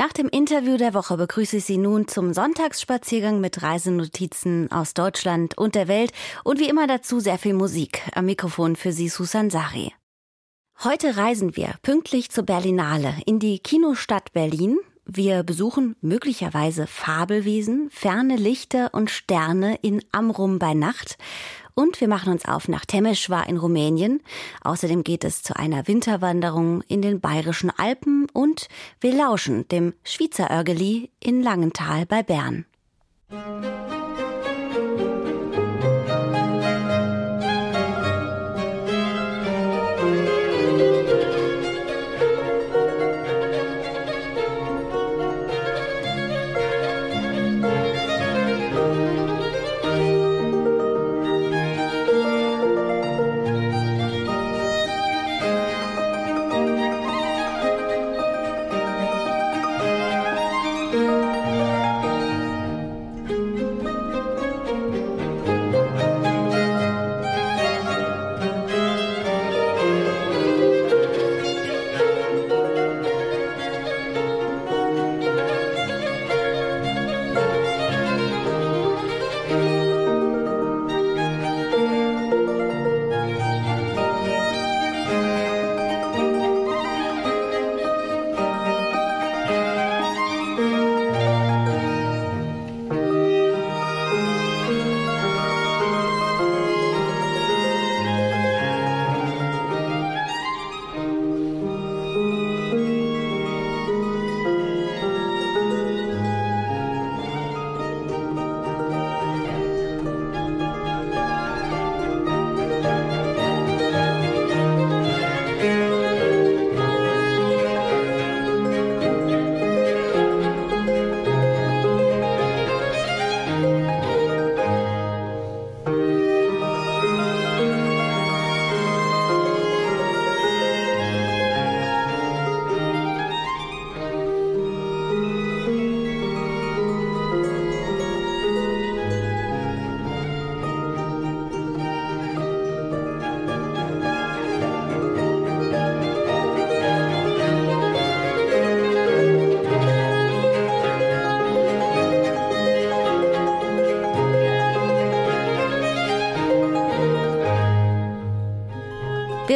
Nach dem Interview der Woche begrüße ich Sie nun zum Sonntagsspaziergang mit Reisenotizen aus Deutschland und der Welt und wie immer dazu sehr viel Musik. Am Mikrofon für Sie Susan Sari. Heute reisen wir pünktlich zur Berlinale in die Kinostadt Berlin. Wir besuchen möglicherweise Fabelwesen, ferne Lichter und Sterne in Amrum bei Nacht. Und wir machen uns auf nach Temeschwar in Rumänien. Außerdem geht es zu einer Winterwanderung in den bayerischen Alpen und wir lauschen dem Schweizer Örgeli in Langenthal bei Bern.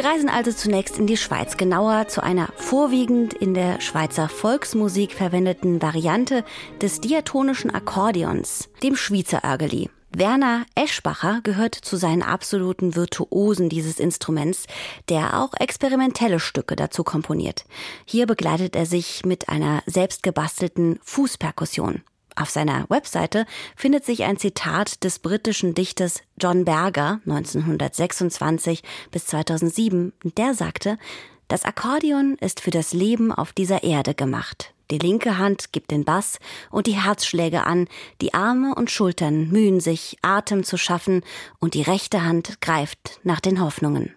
Wir reisen also zunächst in die Schweiz, genauer zu einer vorwiegend in der Schweizer Volksmusik verwendeten Variante des diatonischen Akkordeons, dem Schweizer Örgeli. Werner Eschbacher gehört zu seinen absoluten Virtuosen dieses Instruments, der auch experimentelle Stücke dazu komponiert. Hier begleitet er sich mit einer selbstgebastelten Fußperkussion. Auf seiner Webseite findet sich ein Zitat des britischen Dichters John Berger 1926 bis 2007. Der sagte, das Akkordeon ist für das Leben auf dieser Erde gemacht. Die linke Hand gibt den Bass und die Herzschläge an, die Arme und Schultern mühen sich, Atem zu schaffen, und die rechte Hand greift nach den Hoffnungen.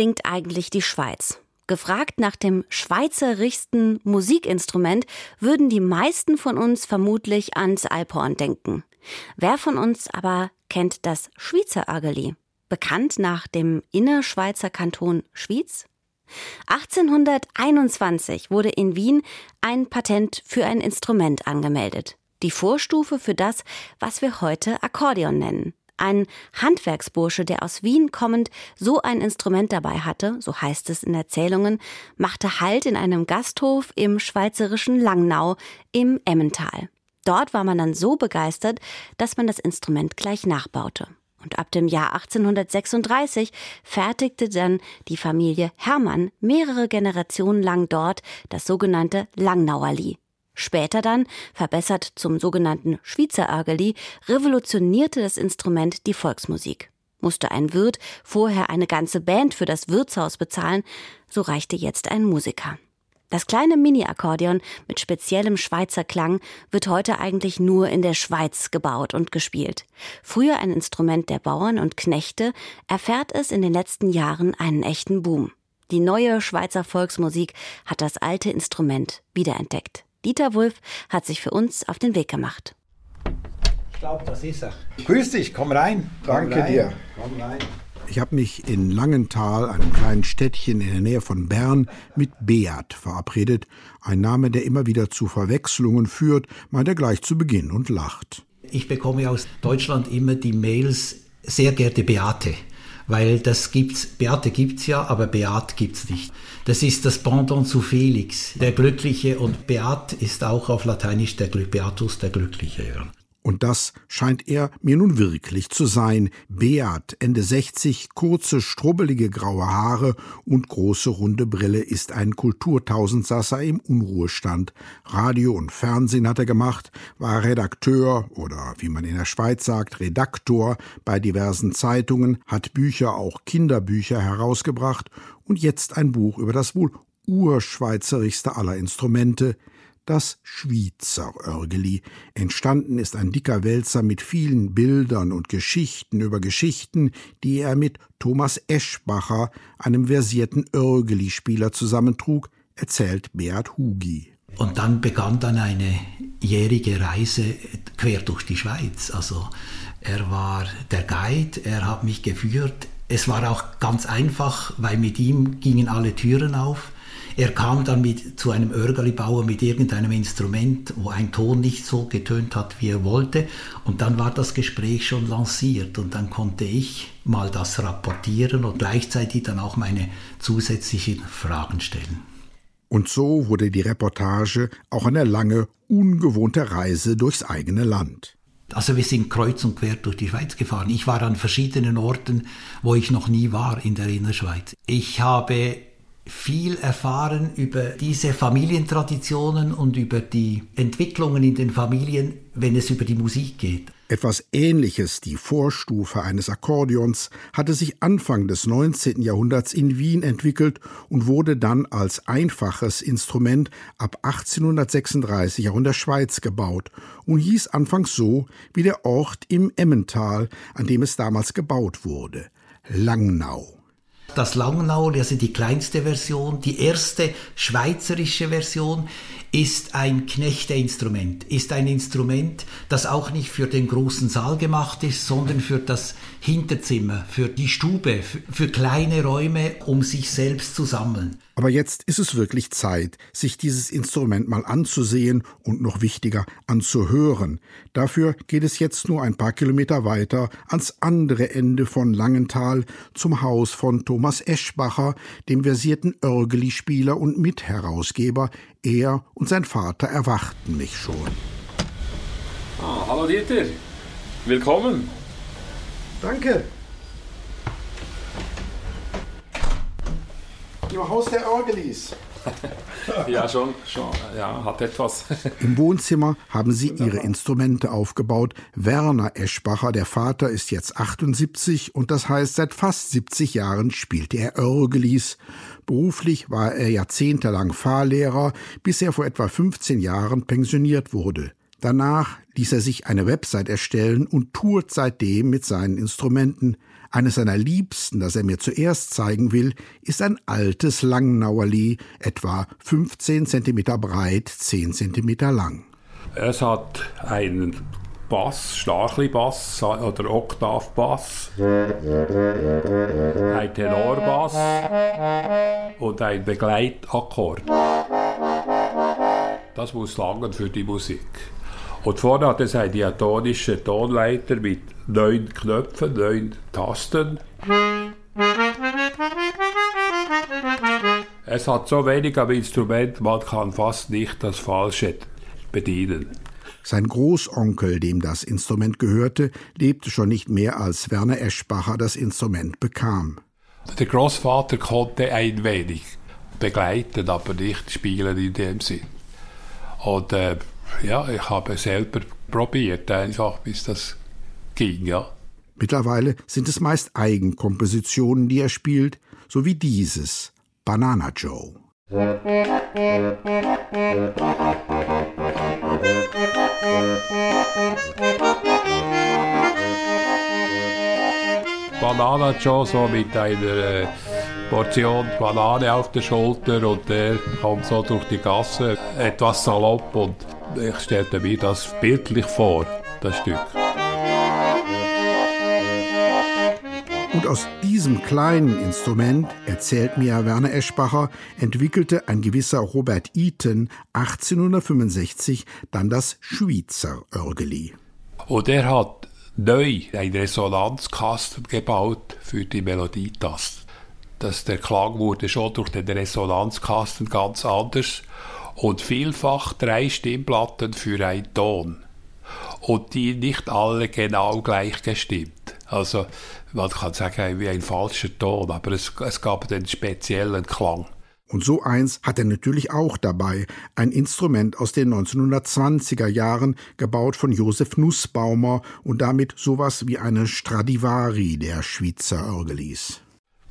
Klingt eigentlich die Schweiz? Gefragt nach dem schweizerischsten Musikinstrument würden die meisten von uns vermutlich ans Alphorn denken. Wer von uns aber kennt das Schweizer Örgeli? Bekannt nach dem Innerschweizer Kanton Schwyz? 1821 wurde in Wien ein Patent für ein Instrument angemeldet. Die Vorstufe für das, was wir heute Akkordeon nennen. Ein Handwerksbursche, der aus Wien kommend so ein Instrument dabei hatte, so heißt es in Erzählungen, machte Halt in einem Gasthof im schweizerischen Langnau im Emmental. Dort war man dann so begeistert, dass man das Instrument gleich nachbaute. Und ab dem Jahr 1836 fertigte dann die Familie Hermann mehrere Generationen lang dort das sogenannte Langnauerli. Später dann, verbessert zum sogenannten Schweizer Örgeli, revolutionierte das Instrument die Volksmusik. Musste ein Wirt vorher eine ganze Band für das Wirtshaus bezahlen, so reichte jetzt ein Musiker. Das kleine Mini-Akkordeon mit speziellem Schweizer Klang wird heute eigentlich nur in der Schweiz gebaut und gespielt. Früher ein Instrument der Bauern und Knechte, erfährt es in den letzten Jahren einen echten Boom. Die neue Schweizer Volksmusik hat das alte Instrument wiederentdeckt. Dieter Wulff hat sich für uns auf den Weg gemacht. Ich glaube, das ist er. Grüß dich, komm rein. Komm Danke rein. dir. Komm rein. Ich habe mich in Langenthal, einem kleinen Städtchen in der Nähe von Bern, mit Beat verabredet. Ein Name, der immer wieder zu Verwechslungen führt, meint er gleich zu Beginn und lacht. Ich bekomme aus Deutschland immer die Mails, sehr geehrte Beate weil das gibt's, Beate gibt's ja, aber Beat gibt's nicht. Das ist das Pendant zu Felix, der Glückliche und Beat ist auch auf Lateinisch der Beatus, der Glückliche. Ja. Und das scheint er mir nun wirklich zu sein. Beat, Ende 60, kurze, strubbelige graue Haare und große runde Brille, ist ein Kulturtausendsasser im Unruhestand. Radio und Fernsehen hat er gemacht, war Redakteur oder wie man in der Schweiz sagt, Redaktor bei diversen Zeitungen, hat Bücher, auch Kinderbücher herausgebracht und jetzt ein Buch über das wohl urschweizerischste aller Instrumente, das Schweizer Örgeli. Entstanden ist ein dicker Wälzer mit vielen Bildern und Geschichten über Geschichten, die er mit Thomas Eschbacher, einem versierten Örgeli-Spieler, zusammentrug, erzählt Beat Hugi. Und dann begann dann eine jährige Reise quer durch die Schweiz. Also er war der Guide, er hat mich geführt. Es war auch ganz einfach, weil mit ihm gingen alle Türen auf. Er kam dann mit, zu einem Örgelibauer mit irgendeinem Instrument, wo ein Ton nicht so getönt hat, wie er wollte. Und dann war das Gespräch schon lanciert und dann konnte ich mal das rapportieren und gleichzeitig dann auch meine zusätzlichen Fragen stellen. Und so wurde die Reportage auch eine lange, ungewohnte Reise durchs eigene Land. Also wir sind kreuz und quer durch die Schweiz gefahren. Ich war an verschiedenen Orten, wo ich noch nie war in der Innerschweiz. Ich habe viel erfahren über diese Familientraditionen und über die Entwicklungen in den Familien, wenn es über die Musik geht. Etwas Ähnliches, die Vorstufe eines Akkordeons, hatte sich Anfang des 19. Jahrhunderts in Wien entwickelt und wurde dann als einfaches Instrument ab 1836 auch in der Schweiz gebaut und hieß anfangs so wie der Ort im Emmental, an dem es damals gebaut wurde, Langnau. Das Langnau, also die kleinste Version, die erste schweizerische Version, ist ein Knechteinstrument, ist ein Instrument, das auch nicht für den großen Saal gemacht ist, sondern für das Hinterzimmer, für die Stube, für, kleine Räume, um sich selbst zu sammeln. Aber jetzt ist es wirklich Zeit, sich dieses Instrument mal anzusehen und noch wichtiger anzuhören. Dafür geht es jetzt nur ein paar Kilometer weiter ans andere Ende von Langenthal zum Haus von Thomas Eschbacher, dem versierten Örgeli-Spieler und Mitherausgeber. Er und sein Vater erwarten mich schon. Ah, hallo Dieter, willkommen. Danke. Im Haus der Orgelis. ja, schon, schon, ja, hat etwas. Im Wohnzimmer haben sie ihre Instrumente aufgebaut. Werner Eschbacher, der Vater, ist jetzt 78 und das heißt, seit fast 70 Jahren spielt er Orgelis. Beruflich war er jahrzehntelang Fahrlehrer, bis er vor etwa 15 Jahren pensioniert wurde. Danach ließ er sich eine Website erstellen und tourt seitdem mit seinen Instrumenten. Eines seiner liebsten, das er mir zuerst zeigen will, ist ein altes Langnauerli, etwa 15 cm breit, 10 cm lang. Es hat einen Bass, Starchli-Bass oder Oktavbass, ein Tenorbass und ein Begleitakkord. Das muss langen für die Musik. Und vorne hat es einen diatonischen Tonleiter mit neun Knöpfen, neun Tasten. Es hat so wenig am Instrument, man kann fast nicht das Falsche bedienen. Sein Großonkel, dem das Instrument gehörte, lebte schon nicht mehr, als Werner Eschbacher das Instrument bekam. Der Großvater konnte ein wenig begleiten, aber nicht spielen in dem Sinn. Und äh, ja, ich habe selber probiert, einfach bis das ging, ja. Mittlerweile sind es meist Eigenkompositionen, die er spielt, so wie dieses Banana Joe. Banana Joe so mit einer äh, Portion Banane auf der Schulter und der kommt so durch die Gasse, etwas salopp und ich stellte mir das bildlich vor, das Stück. Und aus diesem kleinen Instrument, erzählt mir Werner Eschbacher, entwickelte ein gewisser Robert Eaton 1865 dann das Schweizer Örgeli. Und er hat neu einen Resonanzkasten gebaut für die Melodietasten. Dass der Klang wurde schon durch den Resonanzkasten ganz anders und vielfach drei Stimmplatten für einen Ton und die nicht alle genau gleich gestimmt. Also man kann sagen, wie ein falscher Ton, aber es, es gab einen speziellen Klang. Und so eins hat er natürlich auch dabei, ein Instrument aus den 1920er Jahren, gebaut von Josef Nussbaumer und damit sowas wie eine Stradivari der Schweizer Örgelis.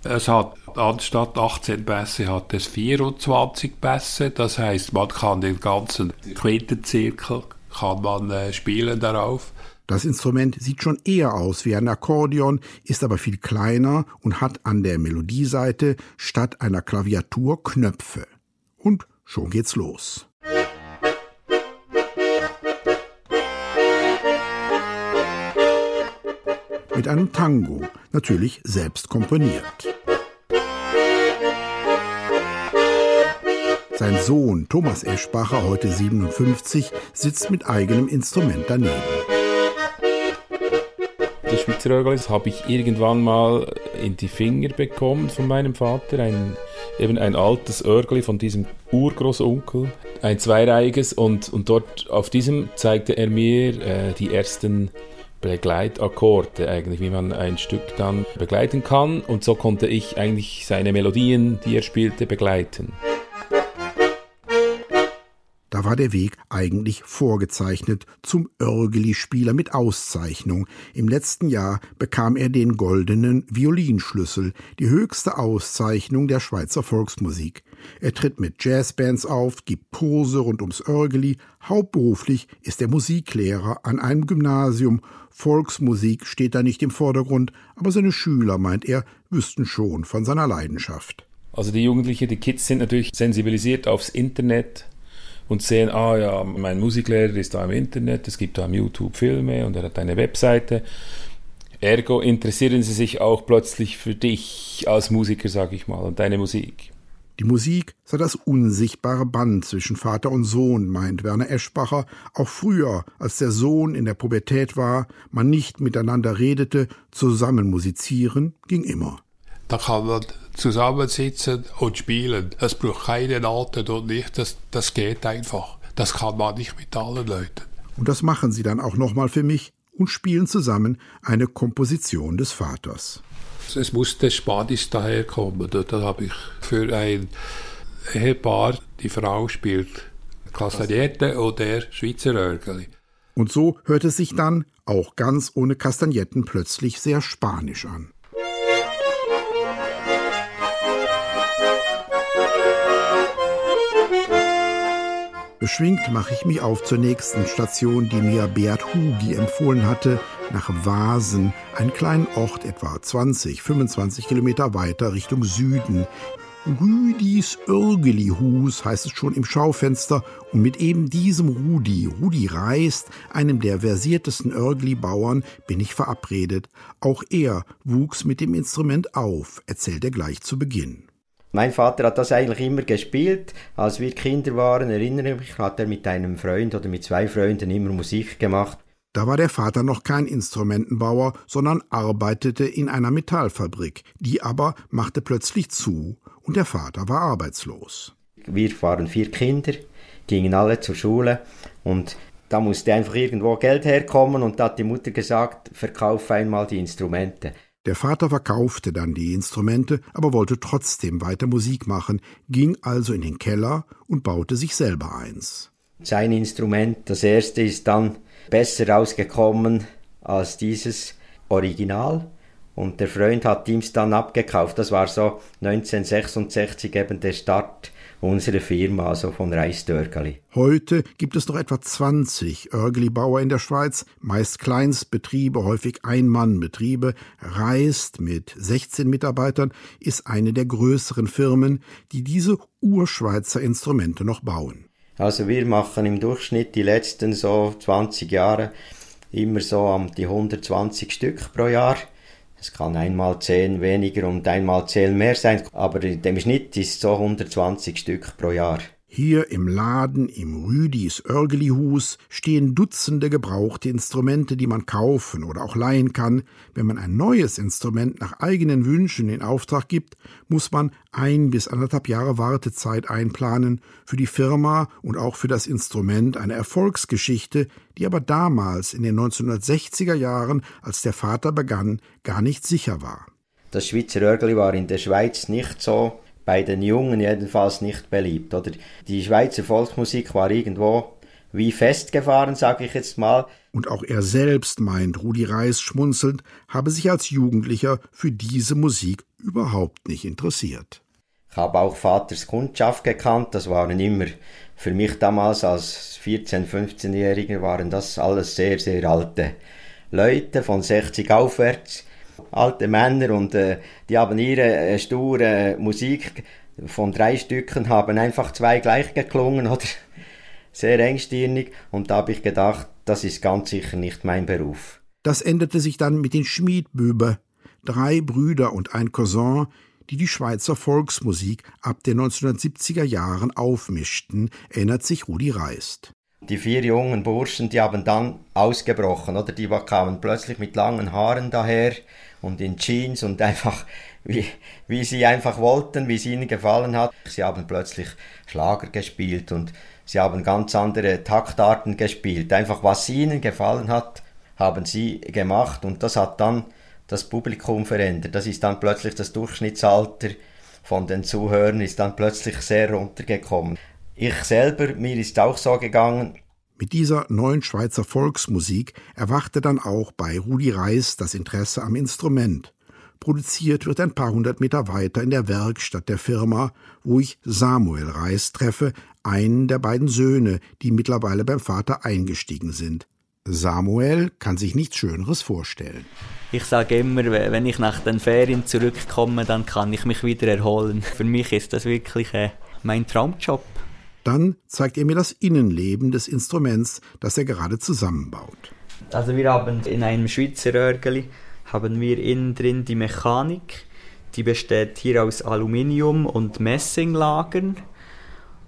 Es hat anstatt 18 Bässe hat es 24 Bässe, das heißt, man kann den ganzen Quintenzirkel kann man äh, spielen darauf. Das Instrument sieht schon eher aus wie ein Akkordeon, ist aber viel kleiner und hat an der Melodieseite statt einer Klaviatur Knöpfe. Und schon geht's los. Mit einem Tango, natürlich selbst komponiert. Sein Sohn Thomas Eschbacher, heute 57, sitzt mit eigenem Instrument daneben. Das Schweizer Örgel, das habe ich irgendwann mal in die Finger bekommen von meinem Vater. Ein, eben ein altes Örgli von diesem Urgroßonkel, ein zweireihiges. Und, und dort auf diesem zeigte er mir äh, die ersten Begleitakkorde, eigentlich, wie man ein Stück dann begleiten kann. Und so konnte ich eigentlich seine Melodien, die er spielte, begleiten. Da war der Weg eigentlich vorgezeichnet zum Örgeli-Spieler mit Auszeichnung. Im letzten Jahr bekam er den goldenen Violinschlüssel, die höchste Auszeichnung der Schweizer Volksmusik. Er tritt mit Jazzbands auf, gibt Kurse rund ums Örgeli. Hauptberuflich ist er Musiklehrer an einem Gymnasium. Volksmusik steht da nicht im Vordergrund, aber seine Schüler, meint er, wüssten schon von seiner Leidenschaft. Also die Jugendlichen, die Kids sind natürlich sensibilisiert aufs Internet, und sehen, ah ja, mein Musiklehrer ist da im Internet, es gibt da im YouTube Filme und er hat eine Webseite. Ergo interessieren sie sich auch plötzlich für dich als Musiker, sag ich mal, und deine Musik. Die Musik sei das unsichtbare Band zwischen Vater und Sohn, meint Werner Eschbacher. Auch früher, als der Sohn in der Pubertät war, man nicht miteinander redete, zusammen musizieren ging immer. Da kann man zusammensitzen und spielen. Es braucht keine Noten und nicht, das, das geht einfach. Das kann man nicht mit allen Leuten. Und das machen sie dann auch nochmal für mich und spielen zusammen eine Komposition des Vaters. Es musste Spanisch daherkommen. Da habe ich für ein Ehepaar, die Frau spielt Kastagnette und der Schweizer Örgeli. Und so hört es sich dann, auch ganz ohne Kastagnetten, plötzlich sehr spanisch an. Beschwingt mache ich mich auf zur nächsten Station, die mir Beat Hugi empfohlen hatte, nach Vasen, einen kleinen Ort etwa 20, 25 Kilometer weiter Richtung Süden. Rüdis Örgelihus heißt es schon im Schaufenster und mit eben diesem Rudi, Rudi Reist, einem der versiertesten Örgli-Bauern, bin ich verabredet. Auch er wuchs mit dem Instrument auf, erzählt er gleich zu Beginn. Mein Vater hat das eigentlich immer gespielt. Als wir Kinder waren, erinnere ich mich, hat er mit einem Freund oder mit zwei Freunden immer Musik gemacht. Da war der Vater noch kein Instrumentenbauer, sondern arbeitete in einer Metallfabrik. Die aber machte plötzlich zu und der Vater war arbeitslos. Wir waren vier Kinder, gingen alle zur Schule und da musste einfach irgendwo Geld herkommen und da hat die Mutter gesagt, verkauf einmal die Instrumente. Der Vater verkaufte dann die Instrumente, aber wollte trotzdem weiter Musik machen, ging also in den Keller und baute sich selber eins. Sein Instrument, das erste, ist dann besser rausgekommen als dieses Original. Und der Freund hat ihm es dann abgekauft. Das war so 1966 eben der Start unsere Firma, also von Reisdörgeli. Heute gibt es noch etwa 20 Örgeli-Bauer in der Schweiz, meist Kleinstbetriebe, häufig Ein-Mann-Betriebe. Reist mit 16 Mitarbeitern ist eine der größeren Firmen, die diese Urschweizer Instrumente noch bauen. Also wir machen im Durchschnitt die letzten so 20 Jahre immer so um die 120 Stück pro Jahr. Es kann einmal 10 weniger und einmal 10 mehr sein, aber im Schnitt ist so 120 Stück pro Jahr. Hier im Laden im Rüdis Örgelihus stehen Dutzende gebrauchte Instrumente, die man kaufen oder auch leihen kann. Wenn man ein neues Instrument nach eigenen Wünschen in Auftrag gibt, muss man ein bis anderthalb Jahre Wartezeit einplanen. Für die Firma und auch für das Instrument eine Erfolgsgeschichte, die aber damals in den 1960er Jahren, als der Vater begann, gar nicht sicher war. Das Schweizer Örgeli war in der Schweiz nicht so bei den Jungen jedenfalls nicht beliebt. Oder die Schweizer Volksmusik war irgendwo wie festgefahren, sage ich jetzt mal. Und auch er selbst meint, Rudi Reis schmunzelnd, habe sich als Jugendlicher für diese Musik überhaupt nicht interessiert. Ich habe auch Vaters Kundschaft gekannt, das waren immer für mich damals als 14-, 15-Jähriger waren das alles sehr, sehr alte Leute von 60 aufwärts alte Männer und äh, die haben ihre äh, sture Musik von drei Stücken haben einfach zwei gleich geklungen oder sehr engstirnig und da habe ich gedacht, das ist ganz sicher nicht mein Beruf. Das änderte sich dann mit den Schmiedbüber, drei Brüder und ein Cousin, die die Schweizer Volksmusik ab den 1970er Jahren aufmischten, erinnert sich Rudi Reist. Die vier jungen Burschen, die haben dann ausgebrochen, oder? Die kamen plötzlich mit langen Haaren daher und in Jeans und einfach, wie, wie sie einfach wollten, wie es ihnen gefallen hat. Sie haben plötzlich Schlager gespielt und sie haben ganz andere Taktarten gespielt. Einfach was ihnen gefallen hat, haben sie gemacht und das hat dann das Publikum verändert. Das ist dann plötzlich das Durchschnittsalter von den Zuhörern ist dann plötzlich sehr runtergekommen. Ich selber, mir ist auch so gegangen, mit dieser neuen Schweizer Volksmusik erwachte dann auch bei Rudi Reis das Interesse am Instrument. Produziert wird ein paar hundert Meter weiter in der Werkstatt der Firma, wo ich Samuel Reis treffe, einen der beiden Söhne, die mittlerweile beim Vater eingestiegen sind. Samuel kann sich nichts Schöneres vorstellen. Ich sage immer, wenn ich nach den Ferien zurückkomme, dann kann ich mich wieder erholen. Für mich ist das wirklich äh, mein Traumjob. Dann zeigt er mir das Innenleben des Instruments, das er gerade zusammenbaut. Also wir haben in einem Schweizer Örgeli haben wir innen drin die Mechanik. Die besteht hier aus Aluminium und Messinglagern.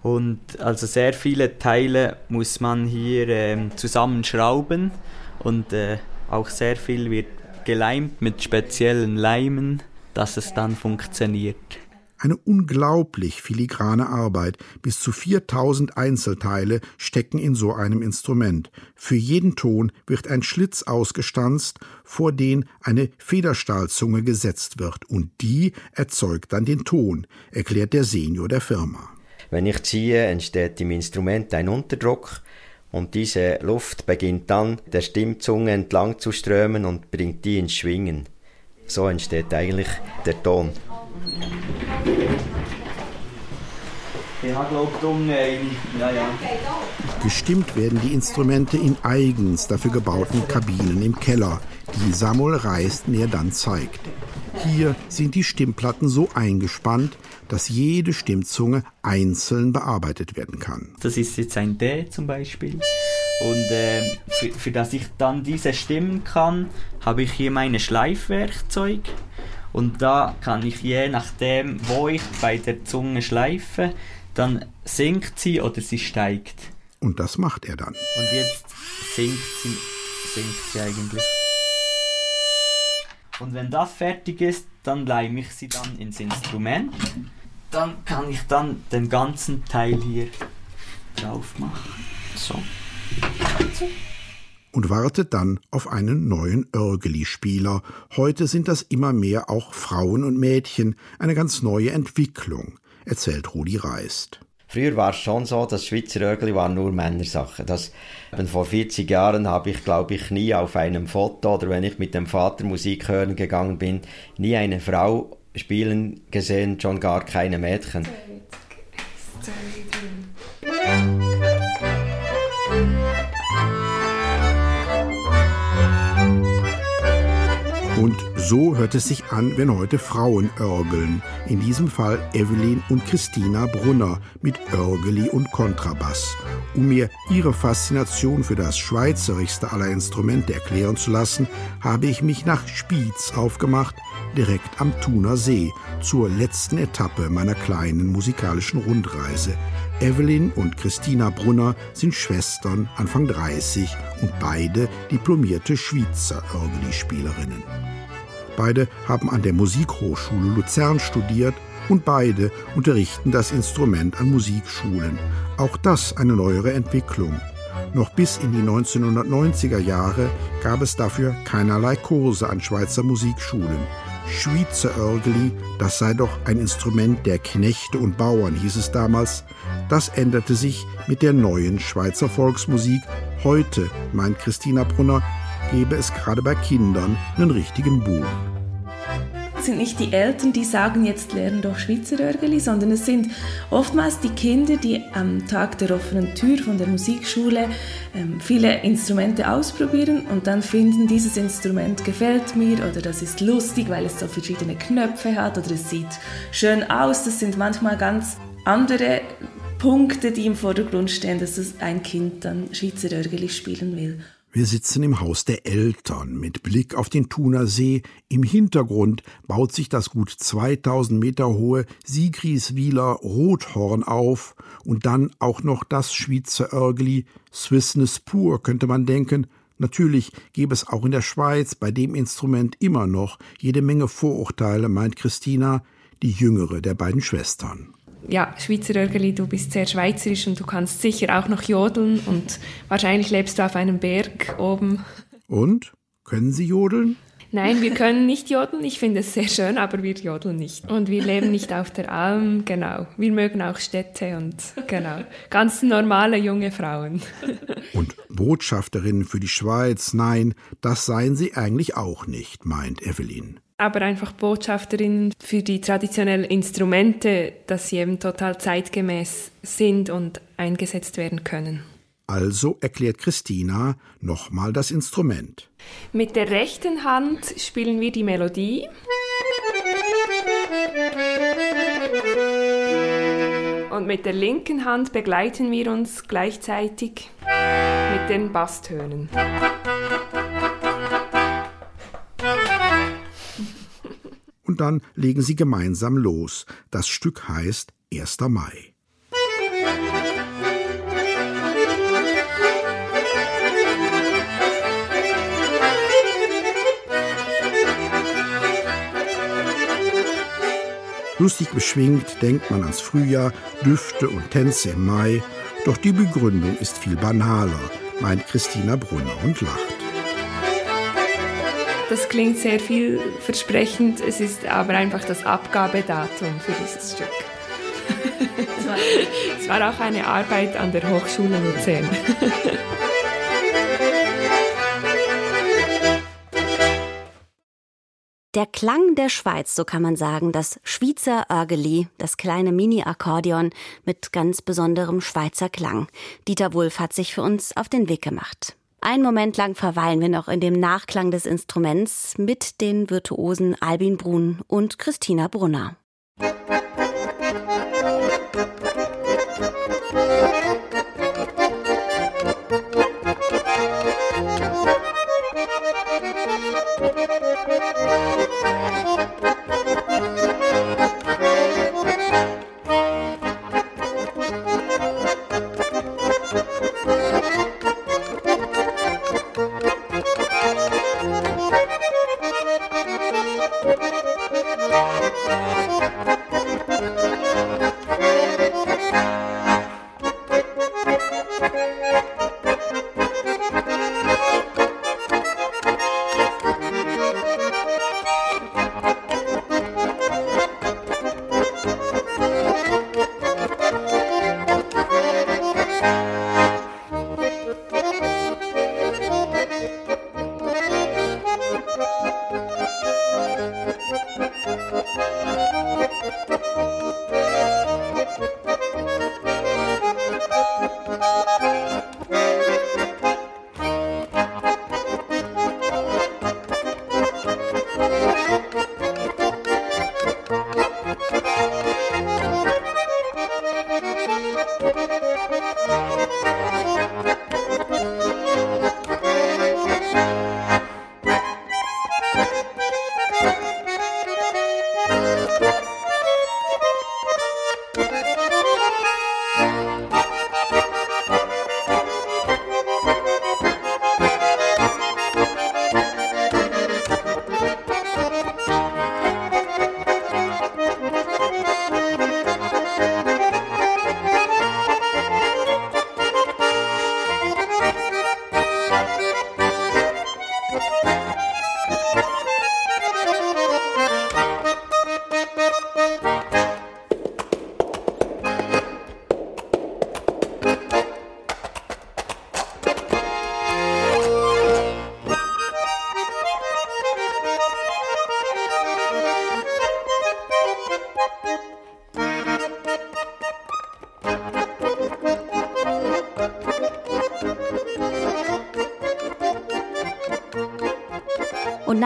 Und also sehr viele Teile muss man hier äh, zusammenschrauben und äh, auch sehr viel wird geleimt mit speziellen Leimen, dass es dann funktioniert. Eine unglaublich filigrane Arbeit. Bis zu 4000 Einzelteile stecken in so einem Instrument. Für jeden Ton wird ein Schlitz ausgestanzt, vor den eine Federstahlzunge gesetzt wird. Und die erzeugt dann den Ton, erklärt der Senior der Firma. Wenn ich ziehe, entsteht im Instrument ein Unterdruck. Und diese Luft beginnt dann der Stimmzunge entlang zu strömen und bringt die ins Schwingen. So entsteht eigentlich der Ton. Ja, ja. Gestimmt werden die Instrumente in eigens dafür gebauten Kabinen im Keller, die Samuel Reist mir dann zeigt. Hier sind die Stimmplatten so eingespannt, dass jede Stimmzunge einzeln bearbeitet werden kann. Das ist jetzt ein D zum Beispiel. Und äh, für, für das ich dann diese stimmen kann, habe ich hier meine Schleifwerkzeug. Und da kann ich je nachdem, wo ich bei der Zunge schleife, dann sinkt sie oder sie steigt. Und das macht er dann. Und jetzt sinkt sie, sinkt sie eigentlich. Und wenn das fertig ist, dann leime ich sie dann ins Instrument. Dann kann ich dann den ganzen Teil hier drauf machen. So. so. Und wartet dann auf einen neuen Örgeli-Spieler. Heute sind das immer mehr auch Frauen und Mädchen. Eine ganz neue Entwicklung, erzählt Rudi Reist. Früher war es schon so, dass Schweizer Örgli waren nur Männersache. Das, vor 40 Jahren habe ich, glaube ich, nie auf einem Foto oder wenn ich mit dem Vater Musik hören gegangen bin, nie eine Frau spielen gesehen, schon gar keine Mädchen. Und so hört es sich an, wenn heute Frauen örgeln. In diesem Fall Evelyn und Christina Brunner mit Örgeli und Kontrabass. Um mir ihre Faszination für das schweizerischste aller Instrumente erklären zu lassen, habe ich mich nach Spiez aufgemacht, direkt am Thuner See, zur letzten Etappe meiner kleinen musikalischen Rundreise. Evelyn und Christina Brunner sind Schwestern, Anfang 30 und beide diplomierte Schweizer Örgeli-Spielerinnen. Beide haben an der Musikhochschule Luzern studiert und beide unterrichten das Instrument an Musikschulen. Auch das eine neuere Entwicklung. Noch bis in die 1990er Jahre gab es dafür keinerlei Kurse an Schweizer Musikschulen. Schweizer Örgeli, das sei doch ein Instrument der Knechte und Bauern, hieß es damals. Das änderte sich mit der neuen Schweizer Volksmusik. Heute, meint Christina Brunner, gebe es gerade bei Kindern einen richtigen Boom. Es sind nicht die Eltern, die sagen, jetzt lernen doch Schweizer Örgeli, sondern es sind oftmals die Kinder, die am Tag der offenen Tür von der Musikschule ähm, viele Instrumente ausprobieren und dann finden, dieses Instrument gefällt mir oder das ist lustig, weil es so verschiedene Knöpfe hat oder es sieht schön aus. Das sind manchmal ganz andere Punkte, die im Vordergrund stehen, dass ein Kind dann Schweizer Örgeli spielen will. Wir sitzen im Haus der Eltern mit Blick auf den Thuner See. Im Hintergrund baut sich das gut 2000 Meter hohe Sigriswiler Rothorn auf und dann auch noch das Schweizer Örgli, Swissness pur, könnte man denken. Natürlich gäbe es auch in der Schweiz bei dem Instrument immer noch jede Menge Vorurteile, meint Christina, die jüngere der beiden Schwestern ja, Schweizer Örgeli, du bist sehr schweizerisch und du kannst sicher auch noch jodeln und wahrscheinlich lebst du auf einem Berg oben. Und? Können Sie jodeln? Nein, wir können nicht jodeln. Ich finde es sehr schön, aber wir jodeln nicht. Und wir leben nicht auf der Alm, genau. Wir mögen auch Städte und genau. Ganz normale junge Frauen. Und Botschafterinnen für die Schweiz, nein, das seien sie eigentlich auch nicht, meint Evelyn aber einfach Botschafterinnen für die traditionellen Instrumente, dass sie eben total zeitgemäß sind und eingesetzt werden können. Also erklärt Christina nochmal das Instrument. Mit der rechten Hand spielen wir die Melodie. Und mit der linken Hand begleiten wir uns gleichzeitig mit den Basstönen. Dann legen sie gemeinsam los. Das Stück heißt 1. Mai. Lustig beschwingt denkt man ans Frühjahr, Düfte und Tänze im Mai. Doch die Begründung ist viel banaler, meint Christina Brunner und lacht. Das klingt sehr vielversprechend. Es ist aber einfach das Abgabedatum für dieses Stück. es war auch eine Arbeit an der Hochschule Luzern. Der Klang der Schweiz, so kann man sagen, das Schweizer Örgeli, das kleine Mini-Akkordeon mit ganz besonderem Schweizer Klang. Dieter Wulff hat sich für uns auf den Weg gemacht. Einen Moment lang verweilen wir noch in dem Nachklang des Instruments mit den Virtuosen Albin Brun und Christina Brunner.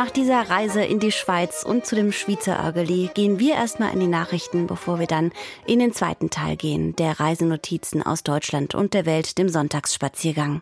Nach dieser Reise in die Schweiz und zu dem Schweizer Örgeli gehen wir erstmal in die Nachrichten, bevor wir dann in den zweiten Teil gehen, der Reisenotizen aus Deutschland und der Welt, dem Sonntagsspaziergang.